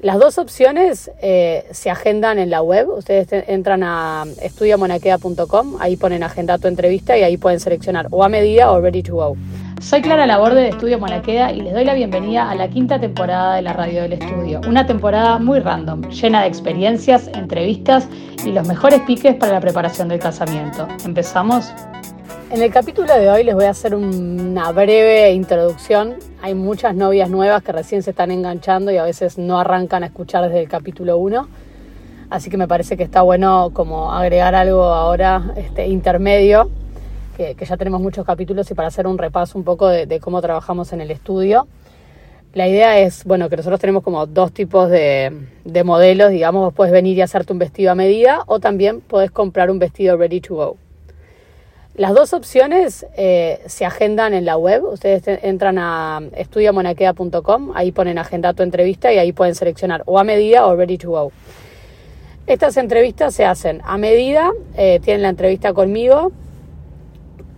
Las dos opciones eh, se agendan en la web. Ustedes entran a estudiamonaquea.com, ahí ponen agenda tu entrevista y ahí pueden seleccionar o a medida o ready to go. Soy Clara Laborde de Estudio Monaqueda y les doy la bienvenida a la quinta temporada de la Radio del Estudio. Una temporada muy random, llena de experiencias, entrevistas y los mejores piques para la preparación del casamiento. ¿Empezamos? En el capítulo de hoy les voy a hacer una breve introducción. Hay muchas novias nuevas que recién se están enganchando y a veces no arrancan a escuchar desde el capítulo 1. Así que me parece que está bueno como agregar algo ahora este, intermedio, que, ya tenemos muchos capítulos y para hacer un repaso un poco de, cómo trabajamos en el estudio. La idea es, bueno, que nosotros tenemos como dos tipos de, de modelos, digamos, puedes venir y hacerte un vestido a medida o también puedes comprar un vestido ready to go. Las dos opciones eh, se agendan en la web. Ustedes entran a estudiamonaquea.com, ahí ponen agenda tu entrevista y ahí pueden seleccionar o a medida o ready to go. Estas entrevistas se hacen a medida, eh, tienen la entrevista conmigo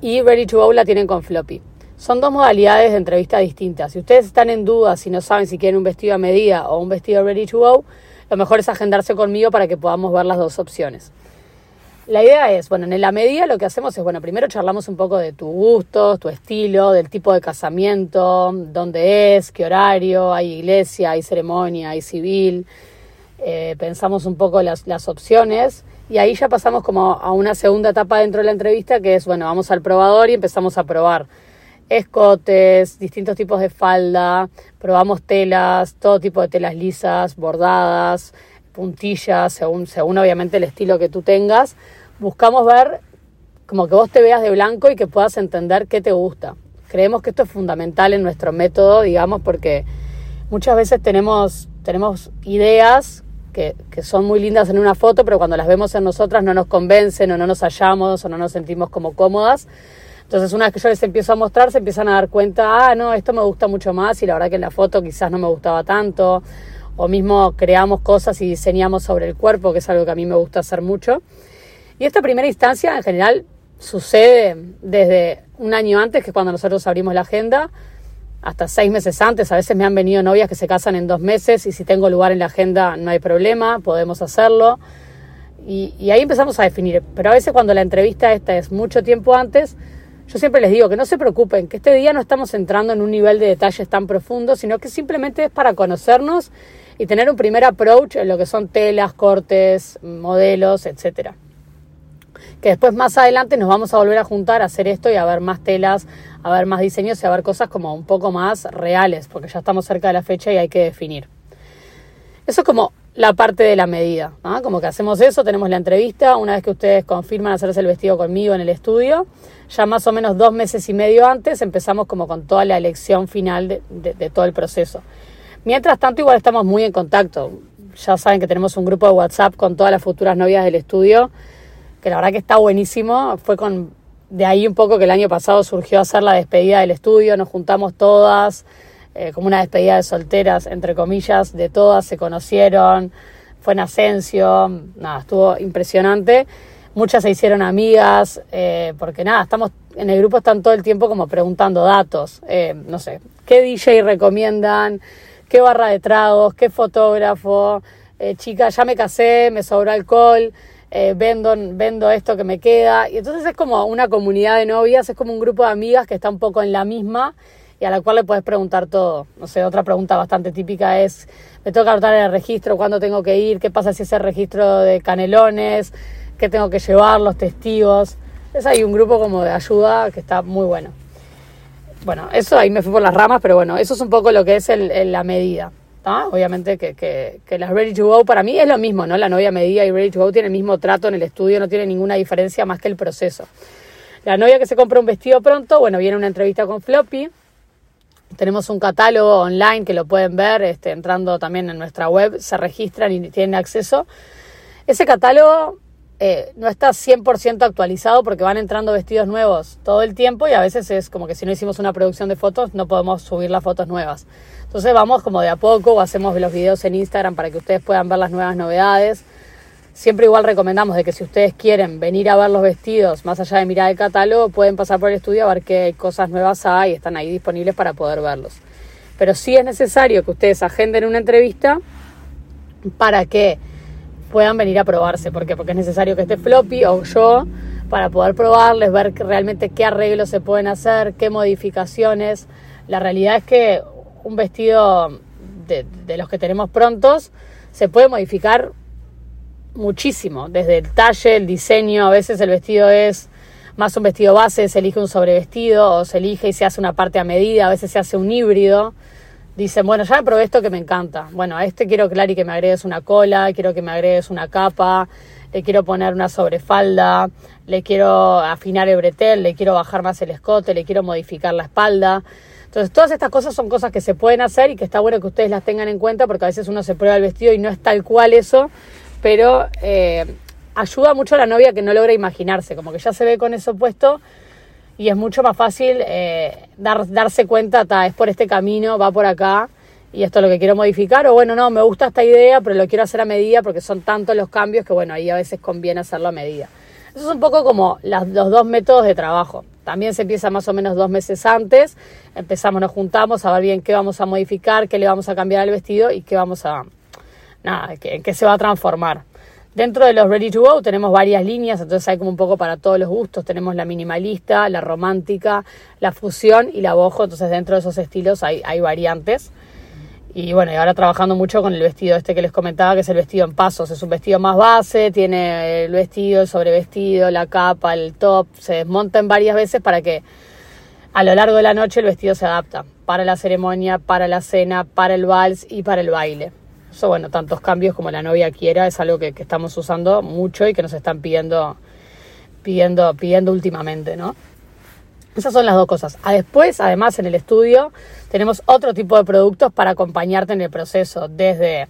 y ready to go la tienen con Floppy. Son dos modalidades de entrevista distintas. Si ustedes están en duda, si no saben si quieren un vestido a medida o un vestido ready to go, lo mejor es agendarse conmigo para que podamos ver las dos opciones. La idea es, bueno, en la medida lo que hacemos es, bueno, primero charlamos un poco de tus gustos, tu estilo, del tipo de casamiento, dónde es, qué horario, hay iglesia, hay ceremonia, hay civil. Eh, pensamos un poco las, las opciones y ahí ya pasamos como a una segunda etapa dentro de la entrevista que es, bueno, vamos al probador y empezamos a probar escotes, distintos tipos de falda, probamos telas, todo tipo de telas lisas, bordadas, puntillas, según, según obviamente el estilo que tú tengas buscamos ver como que vos te veas de blanco y que puedas entender qué te gusta. Creemos que esto es fundamental en nuestro método, digamos, porque muchas veces tenemos, tenemos ideas que, que, son muy lindas en una foto, pero cuando las vemos en nosotras no nos convencen o no nos hallamos o no nos sentimos como cómodas. Entonces, una vez que yo les empiezo a mostrar, se empiezan a dar cuenta, ah, no, esto me gusta mucho más y la verdad que en la foto quizás no me gustaba tanto. O mismo creamos cosas y diseñamos sobre el cuerpo, que es algo que a mí me gusta hacer mucho. Y esta primera instancia en general sucede desde un año antes, que es cuando nosotros abrimos la agenda, hasta seis meses antes. A veces me han venido novias que se casan en dos meses y si tengo lugar en la agenda no hay problema, podemos hacerlo. Y, ahí empezamos a definir. Pero a veces cuando la entrevista esta es mucho tiempo antes, yo siempre les digo que no se preocupen, que este día no estamos entrando en un nivel de detalles tan profundo, sino que simplemente es para conocernos y tener un primer approach en lo que son telas, cortes, modelos, etcétera que después más adelante nos vamos a volver a juntar a hacer esto y a ver más telas, a ver más diseños y a ver cosas como un poco más reales, porque ya estamos cerca de la fecha y hay que definir. Eso es como la parte de la medida, como que hacemos eso, tenemos la entrevista, una vez que ustedes confirman hacerse el vestido conmigo en el estudio, ya más o menos dos meses y medio antes empezamos como con toda la elección final de, de todo el proceso. Mientras tanto, igual estamos muy en contacto. Ya saben que tenemos un grupo de WhatsApp con todas las futuras novias del estudio que la verdad que está buenísimo. Fue con de ahí un poco que el año pasado surgió hacer la despedida del estudio, nos juntamos todas, eh, como una despedida de solteras, entre comillas, de todas, se conocieron, fue en Asensio, nada, estuvo impresionante. Muchas se hicieron amigas, eh, porque nada, estamos en el grupo, están todo el tiempo como preguntando datos, eh, no sé, ¿qué DJ recomiendan? ¿Qué barra de tragos? ¿Qué fotógrafo? chica, ya me casé, me sobró alcohol eh, vendo, vendo esto que me queda. Y entonces es como una comunidad de novias, es como un grupo de amigas que está un poco en la misma y a la cual le puedes preguntar todo. No sé, otra pregunta bastante típica es, me tengo que anotar en el registro, cuándo tengo que ir, qué pasa si ese registro de canelones, qué tengo que llevar, los testigos. Es ahí un grupo como de ayuda que está muy bueno. Bueno, eso ahí me fui por las ramas, pero bueno, eso es un poco lo que es el, la medida. Obviamente que, que, que, las Ready to Go para mí es lo mismo, ¿no? La novia medida y Ready to Go tiene el mismo trato en el estudio, no tiene ninguna diferencia más que el proceso. La novia que se compra un vestido pronto, bueno, viene una entrevista con Floppy. Tenemos un catálogo online que lo pueden ver este, entrando también en nuestra web, se registran y tienen acceso. Ese catálogo eh, no está 100% actualizado porque van entrando vestidos nuevos todo el tiempo y a veces es como que si no hicimos una producción de fotos no podemos subir las fotos nuevas. Entonces vamos como de a poco o hacemos los videos en Instagram para que ustedes puedan ver las nuevas novedades. Siempre igual recomendamos de que si ustedes quieren venir a ver los vestidos más allá de mirar el catálogo, pueden pasar por el estudio a ver qué cosas nuevas hay están ahí disponibles para poder verlos. Pero sí es necesario que ustedes agenden una entrevista para que puedan venir a probarse. ¿Por qué? Porque es necesario que esté floppy o yo para poder probarles, ver realmente qué arreglos se pueden hacer, qué modificaciones. La realidad es que un vestido de, de los que tenemos prontos se puede modificar muchísimo, desde el talle, el diseño, a veces el vestido es más un vestido base, se elige un sobrevestido o se elige y se hace una parte a medida, a veces se hace un híbrido. Dicen, bueno, ya me probé esto que me encanta. Bueno, a este quiero, Clary, que me agregues una cola, quiero que me agregues una capa, le quiero poner una sobrefalda, le quiero afinar el bretel, le quiero bajar más el escote, le quiero modificar la espalda. Entonces, todas estas cosas son cosas que se pueden hacer y que está bueno que ustedes las tengan en cuenta porque a veces uno se prueba el vestido y no es tal cual eso, pero eh, ayuda mucho a la novia que no logra imaginarse, como que ya se ve con eso puesto y es mucho más fácil eh, dar, darse cuenta, es por este camino, va por acá y esto es lo que quiero modificar, o bueno, no, me gusta esta idea, pero lo quiero hacer a medida porque son tantos los cambios que bueno, ahí a veces conviene hacerlo a medida. Eso es un poco como los dos métodos de trabajo. También se empieza más o menos dos meses antes, empezamos, nos juntamos a ver bien qué vamos a modificar, qué le vamos a cambiar al vestido y qué vamos a, nada, en qué se va a transformar. Dentro de los Ready to Go tenemos varias líneas, entonces hay como un poco para todos los gustos. Tenemos la minimalista, la romántica, la fusión y la bojo. Entonces dentro de esos estilos hay, hay variantes. Y bueno, y ahora trabajando mucho con el vestido este que les comentaba, que es el vestido en pasos. Es un vestido más base, tiene el vestido, el sobrevestido, la capa, el top. Se desmonta en varias veces para que a lo largo de la noche el vestido se adapta para la ceremonia, para la cena, para el vals y para el baile bueno, tantos cambios como la novia quiera es algo que, estamos usando mucho y que nos están pidiendo, pidiendo, pidiendo últimamente, ¿no? Esas son las dos cosas. A después, además, en el estudio tenemos otro tipo de productos para acompañarte en el proceso, desde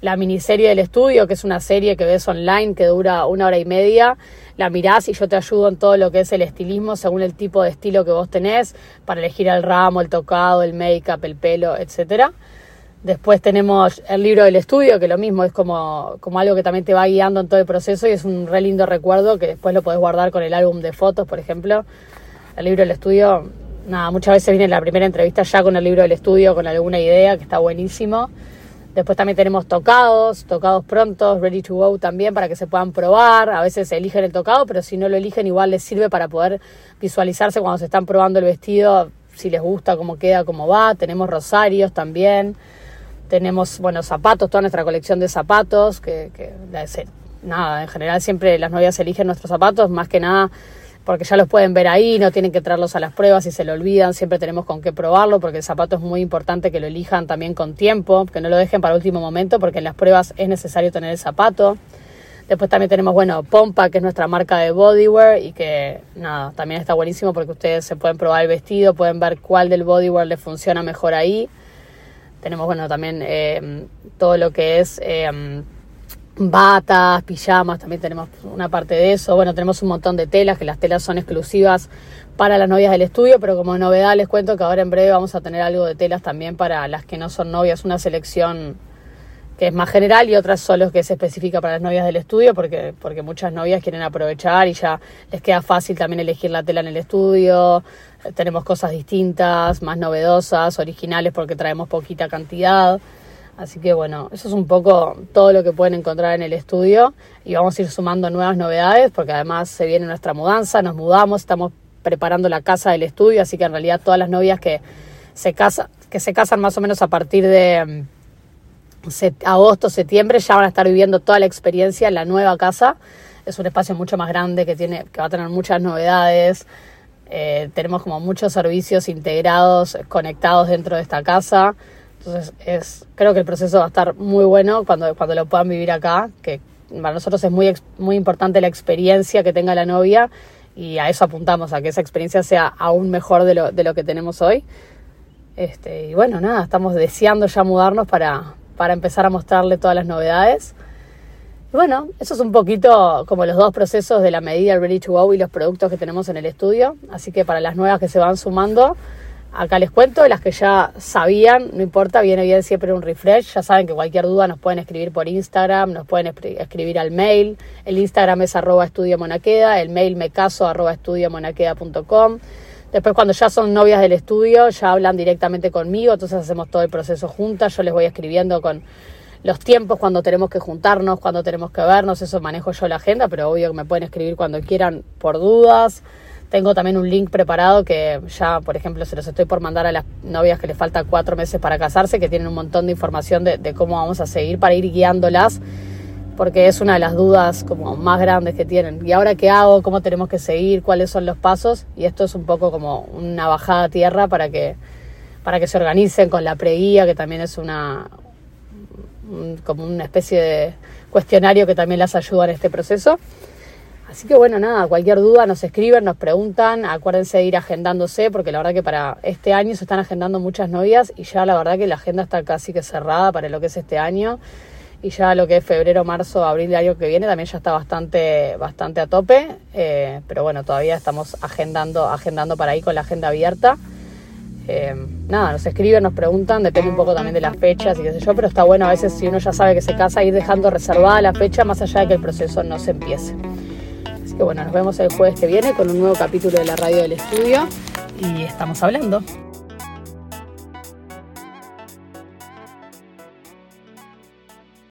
la miniserie del estudio, que es una serie que ves online que dura una hora y media, la mirás y yo te ayudo en todo lo que es el estilismo según el tipo de estilo que vos tenés, para elegir el ramo, el tocado, el make-up, el pelo, etcétera Después tenemos el libro del estudio, que lo mismo es como, como algo que también te va guiando en todo el proceso y es un re lindo recuerdo que después lo podés guardar con el álbum de fotos, por ejemplo. El libro del estudio, nada, muchas veces viene la primera entrevista ya con el libro del estudio, con alguna idea, que está buenísimo. Después también tenemos tocados, tocados prontos, ready to go también para que se puedan probar. A veces eligen el tocado, pero si no lo eligen igual les sirve para poder visualizarse cuando se están probando el vestido, si les gusta, cómo queda, cómo va. Tenemos rosarios también. Tenemos, bueno, zapatos, toda nuestra colección de zapatos, que, que nada, en general siempre las novias eligen nuestros zapatos, más que nada porque ya los pueden ver ahí, no tienen que traerlos a las pruebas y se lo olvidan, siempre tenemos con qué probarlo, porque el zapato es muy importante que lo elijan también con tiempo, que no lo dejen para último momento, porque en las pruebas es necesario tener el zapato. Después también tenemos, bueno, Pompa, que es nuestra marca de bodywear y que, nada, también está buenísimo porque ustedes se pueden probar el vestido, pueden ver cuál del bodywear les funciona mejor ahí. Tenemos, bueno, también eh, todo lo que es eh, batas, pijamas, también tenemos una parte de eso. Bueno, tenemos un montón de telas, que las telas son exclusivas para las novias del estudio, pero como novedad les cuento que ahora en breve vamos a tener algo de telas también para las que no son novias, una selección que es más general y otras solo que es específica para las novias del estudio porque, porque muchas novias quieren aprovechar y ya les queda fácil también elegir la tela en el estudio. Tenemos cosas distintas, más novedosas, originales porque traemos poquita cantidad. Así que bueno, eso es un poco todo lo que pueden encontrar en el estudio y vamos a ir sumando nuevas novedades porque además se viene nuestra mudanza, nos mudamos, estamos preparando la casa del estudio, así que en realidad todas las novias que se casan, que se casan más o menos a partir de agosto, septiembre, ya van a estar viviendo toda la experiencia en la nueva casa. Es un espacio mucho más grande que, tiene, que va a tener muchas novedades. Eh, tenemos como muchos servicios integrados, conectados dentro de esta casa. Entonces es, creo que el proceso va a estar muy bueno cuando, cuando lo puedan vivir acá, que para nosotros es muy, muy importante la experiencia que tenga la novia y a eso apuntamos, a que esa experiencia sea aún mejor de lo, de lo que tenemos hoy. Este, y bueno, nada, estamos deseando ya mudarnos para, para empezar a mostrarle todas las novedades. Bueno, eso es un poquito como los dos procesos de la medida Ready to Go y los productos que tenemos en el estudio. Así que para las nuevas que se van sumando, acá les cuento, las que ya sabían, no importa, viene bien siempre un refresh. Ya saben que cualquier duda nos pueden escribir por Instagram, nos pueden escribir al mail. El Instagram es arroba estudio el mail me caso arroba estudio monaqueda.com. Después cuando ya son novias del estudio, ya hablan directamente conmigo, entonces hacemos todo el proceso juntas, yo les voy escribiendo con los tiempos, cuando tenemos que juntarnos, cuando tenemos que vernos, eso manejo yo la agenda, pero obvio que me pueden escribir cuando quieran por dudas. Tengo también un link preparado que ya, por ejemplo, se los estoy por mandar a las novias que les falta cuatro meses para casarse, que tienen un montón de información de, cómo vamos a seguir para ir guiándolas porque es una de las dudas como más grandes que tienen. ¿Y ahora qué hago? ¿Cómo tenemos que seguir? ¿Cuáles son los pasos? Y esto es un poco como una bajada a tierra para que, para que se organicen con la preguía, que también es una como una especie de cuestionario que también las ayuda en este proceso. Así que bueno, nada, cualquier duda nos escriben, nos preguntan, acuérdense de ir agendándose, porque la verdad que para este año se están agendando muchas novias y ya la verdad que la agenda está casi que cerrada para lo que es este año y ya lo que es febrero, marzo, abril del año que viene también ya está bastante, bastante a tope, eh, pero bueno, todavía estamos agendando, agendando para ahí con la agenda abierta. Eh, nada, nos escriben, nos preguntan, depende un poco también de las fechas y qué sé yo, pero está bueno a veces si uno ya sabe que se casa ir dejando reservada la fecha más allá de que el proceso no se empiece. Así que bueno, nos vemos el jueves que viene con un nuevo capítulo de la radio del estudio y estamos hablando.